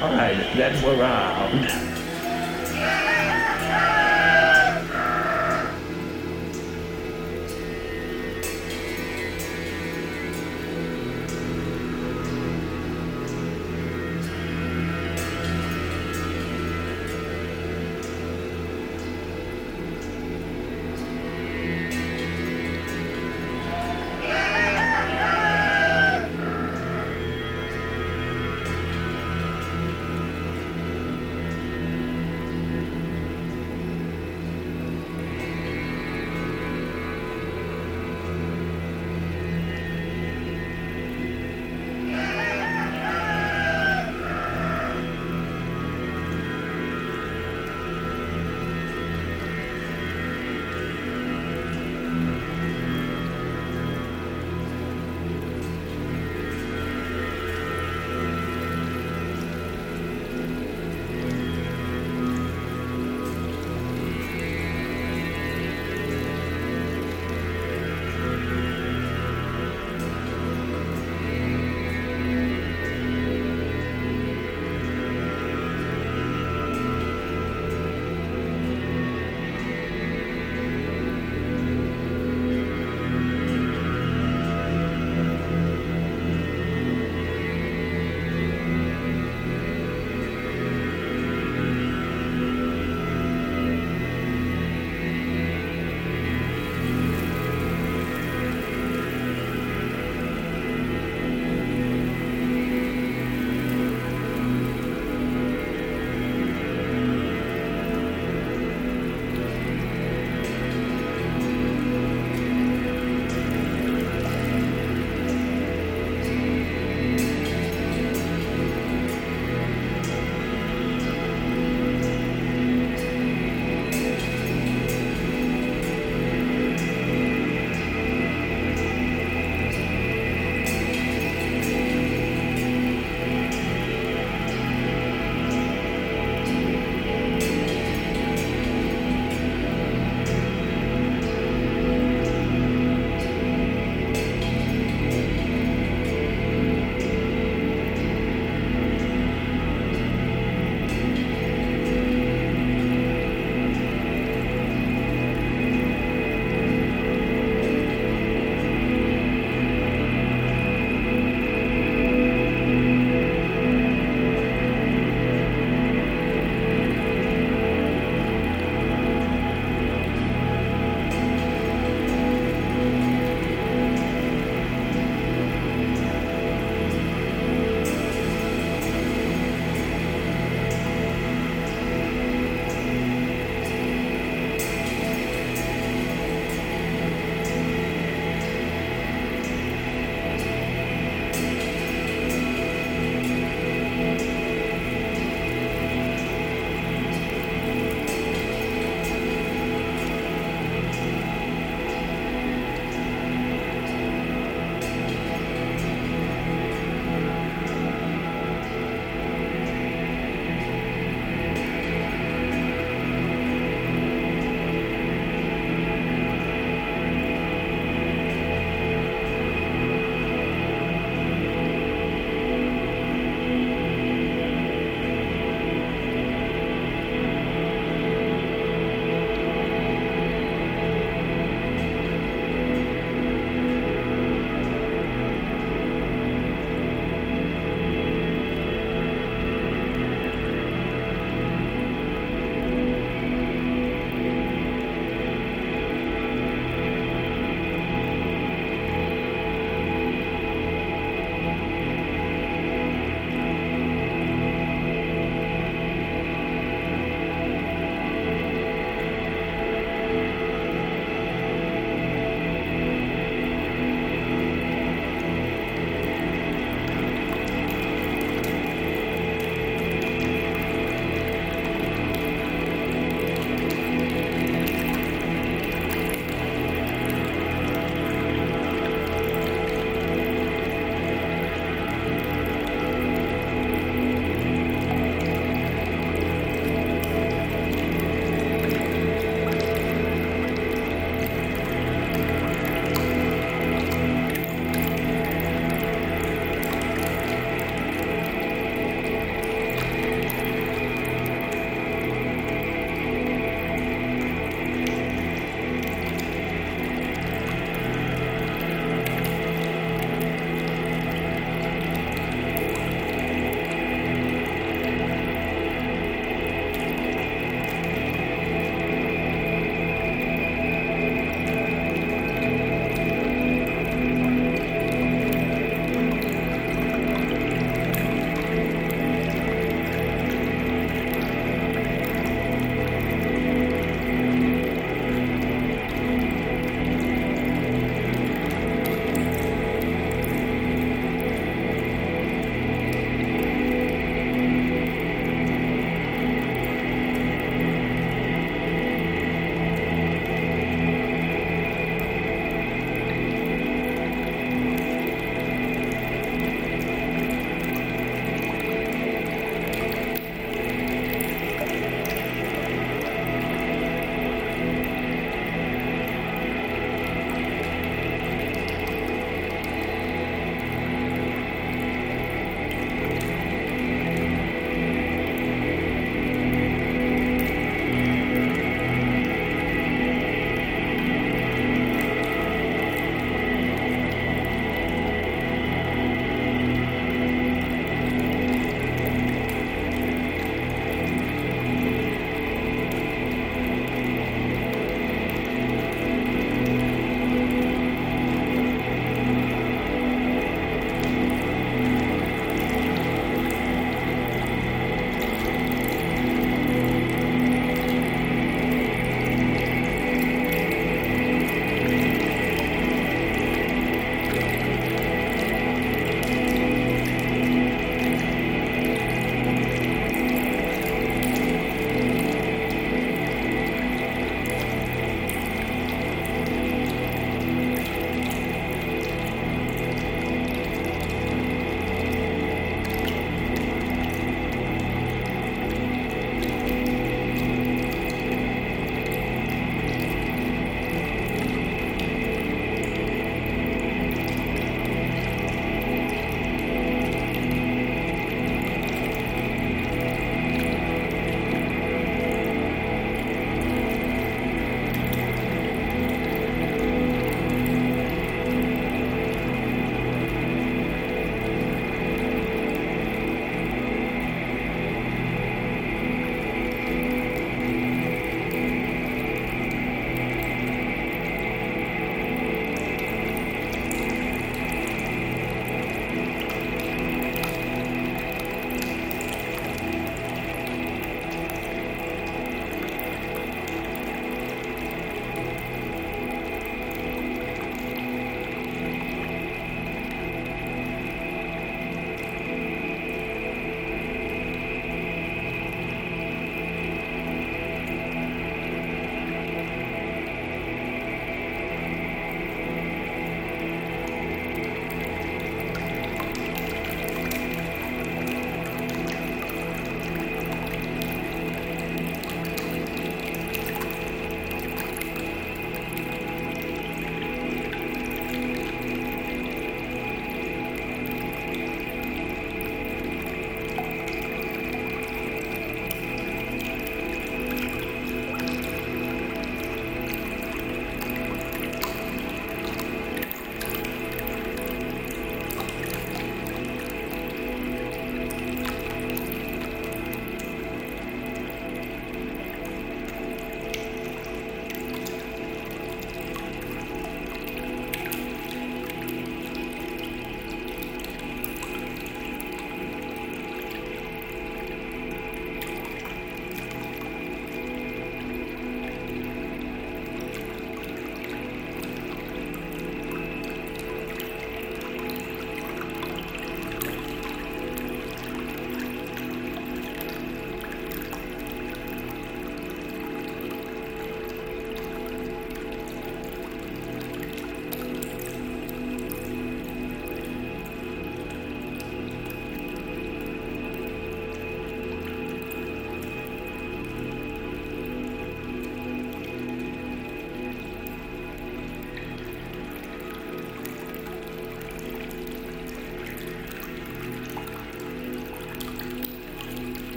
All right, then we're around.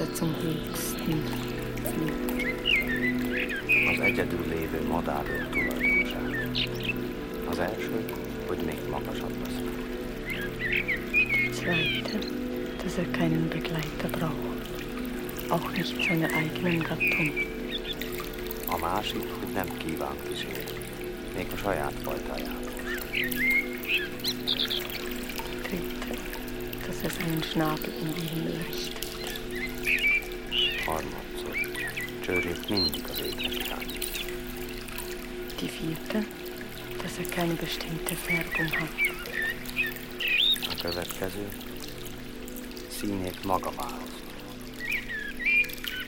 Er zum höchsten. Az egyedül lévő madárok tulajdonság. Az első, hogy még magasabb lesz. Die zweite, dass er keinen Begleiter braucht. Auch nicht seine eigenen Gattung. A másik, hogy nem kíván kísérni. Még a saját fajtáját. Dritte, dass er seinen Schnabel in die Himmel richtet. Er keine bestimmte Färbung hat. A következő, színét maga választ.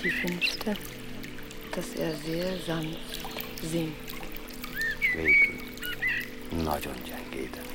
Die fünfte, dass er sehr sanft singt. Végül, nagyon gyengéden